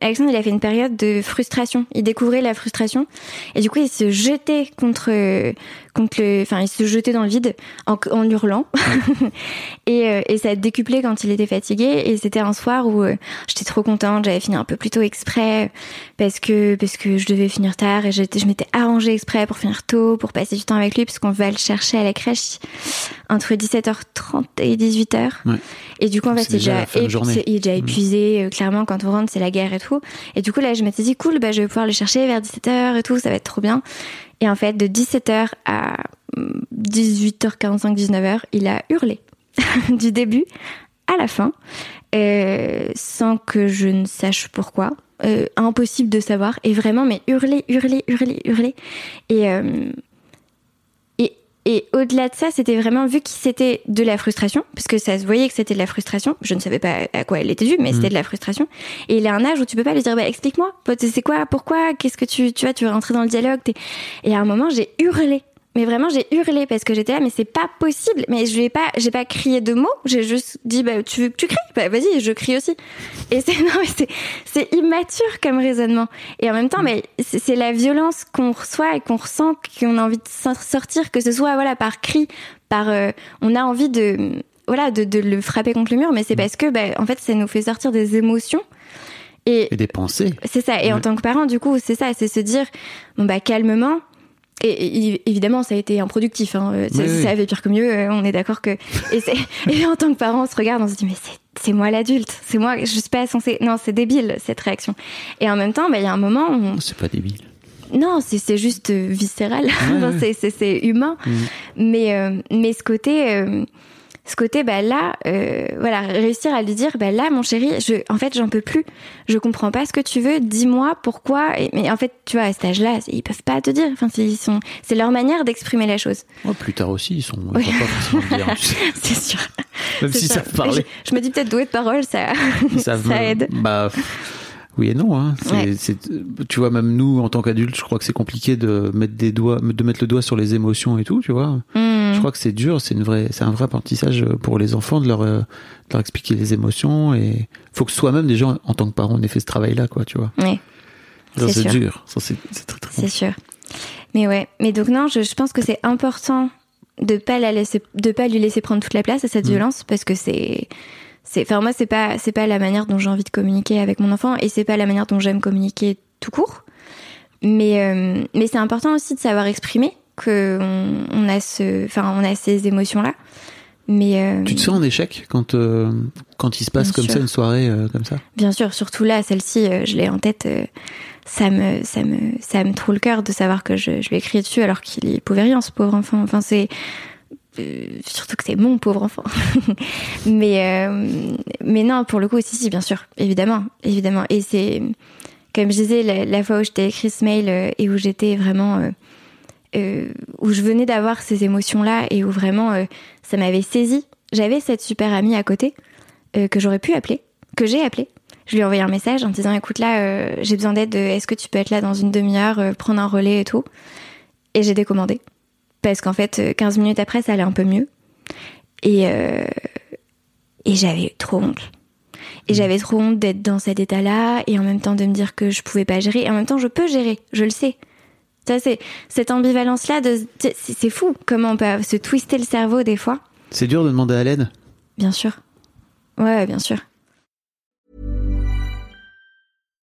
Alexandre, il a fait une période de frustration. Il découvrait la frustration et du coup, il se jetait contre contre le, enfin, il se jetait dans le vide en, en hurlant. et, euh, et ça a décuplé quand il était fatigué. Et c'était un soir où euh, j'étais trop contente. J'avais fini un peu plus tôt exprès parce que parce que je devais finir tard et j'étais, je m'étais arrangée exprès pour finir tôt, pour passer du temps avec lui, puisqu'on va le chercher à la crèche entre 17h30 et 18h. Ouais. Et du coup, en fait, C'est il est déjà la déjà, fin de épu- journée. c'est- il est déjà Mm. épuisé. Euh, Clairement, quand on rentre, c'est la guerre et tout. Et du coup, là, je m'étais dit, cool, bah, je vais pouvoir le chercher vers 17h et tout, ça va être trop bien. Et en fait, de 17h à hum, 18h45, 19h, il a hurlé. du début à la fin, euh, sans que je ne sache pourquoi. Euh, impossible de savoir. Et vraiment, mais hurler, hurler, hurler, hurler. Et, euh, et, au-delà de ça, c'était vraiment vu que c'était de la frustration, parce que ça se voyait que c'était de la frustration. Je ne savais pas à quoi elle était due, mais c'était de la frustration. Et il a un âge où tu peux pas lui dire, bah, explique-moi, c'est quoi, pourquoi, qu'est-ce que tu, tu vois, tu veux rentrer dans le dialogue. Et à un moment, j'ai hurlé. Mais vraiment, j'ai hurlé parce que j'étais là, mais c'est pas possible. Mais je vais pas, j'ai pas crié de mots. J'ai juste dit, bah, tu veux que tu cries? Bah, vas-y, je crie aussi. Et c'est, non, c'est, c'est immature comme raisonnement. Et en même temps, mais c'est la violence qu'on reçoit et qu'on ressent, qu'on a envie de sor- sortir, que ce soit, voilà, par cri, par, euh, on a envie de, voilà, de, de le frapper contre le mur, mais c'est parce que, bah, en fait, ça nous fait sortir des émotions. Et, Et des pensées. c'est ça. Et en Ouais. tant que parent, du coup, c'est ça, c'est se dire, bon bah calmement. Et, et, évidemment, ça a été improductif. Hein. Euh, Ça, Oui, ça avait pire que mieux. euh, On est d'accord que. Et, et en tant que parent, on se regarde, on se dit mais c'est c'est moi l'adulte, c'est moi. Je suis pas censée. Non, c'est débile cette réaction. Et en même temps, bah, il y a un moment où on- Oh, C'est pas débile. non, c'est c'est juste euh, viscéral. Ouais. c'est- humain. Mhm. Mais euh, mais ce côté euh, ce côté bah là euh, voilà réussir à lui dire bah là mon chéri je en fait j'en peux plus je comprends pas ce que tu veux dis-moi pourquoi Et- mais en fait tu vois à cet âge-là ils peuvent pas te dire enfin c'est- ils sont c'est leur manière d'exprimer la chose Oh, plus tard aussi, ils sont ils Oui. vont pas forcément le dire. tu sais. c'est sûr Même s'ils ça. savent parler. je, je me dis peut-être doué de parole ça ça aide Bah, oui et non. Hein. C'est- Ouais. c'est- tu vois, même nous, en tant qu'adultes, je crois que c'est compliqué de mettre des doigts, de mettre le doigt sur les émotions et tout. Tu vois. Hmm. Je crois que c'est dur. C'est une vraie, c'est un vrai apprentissage pour les enfants de leur, euh, de leur expliquer les émotions et faut que soi-même déjà en tant que parent on ait fait ce travail-là, quoi. Tu vois. Ça, C'est dur. C'est très très C'est sûr. Mais ouais. Mais donc non, je, je pense que c'est important de pas la laisser, de pas lui laisser prendre toute la place à cette Mm. violence parce que c'est, c'est, enfin moi c'est pas, c'est pas la manière dont j'ai envie de communiquer avec mon enfant et c'est pas la manière dont j'aime communiquer tout court. Mais euh, mais c'est important aussi de savoir exprimer que on, on a ce, enfin on a ces émotions là. Mais euh, Tu te sens en échec quand euh, quand il se passe comme sûr. ça une soirée euh, comme ça? Bien sûr, surtout là, celle-ci, je l'ai en tête. ça me, ça me, ça me trouve le cœur de savoir que je, je lui ai crié dessus alors qu'il y pouvait rien, ce pauvre enfant. Enfin, c'est surtout que c'est mon pauvre enfant. mais, mais non, pour le coup, si, si, bien sûr, évidemment, évidemment. Et c'est, comme je disais, la, la fois où je t'ai écrit ce mail et où j'étais vraiment, où je venais d'avoir ces émotions-là et où vraiment euh, ça m'avait saisi. J'avais cette super amie à côté euh, que j'aurais pu appeler, que j'ai appelé. Je lui ai envoyé un message en disant écoute là, euh, j'ai besoin d'aide. Est-ce que tu peux être là dans une demi-heure, euh, prendre un relais et tout? Et j'ai décommandé parce qu'en fait, euh, 15 minutes après, ça allait un peu mieux. Et euh, et j'avais trop honte. Et j'avais trop honte d'être dans cet état-là et en même temps de me dire que je pouvais pas gérer. Et en même temps, je peux gérer, je le sais. Ça, c'est cette ambivalence-là c'est fou comment on peut se twister le cerveau des fois. C'est dur de demander à l'aide? Bien sûr. Ouais, bien sûr.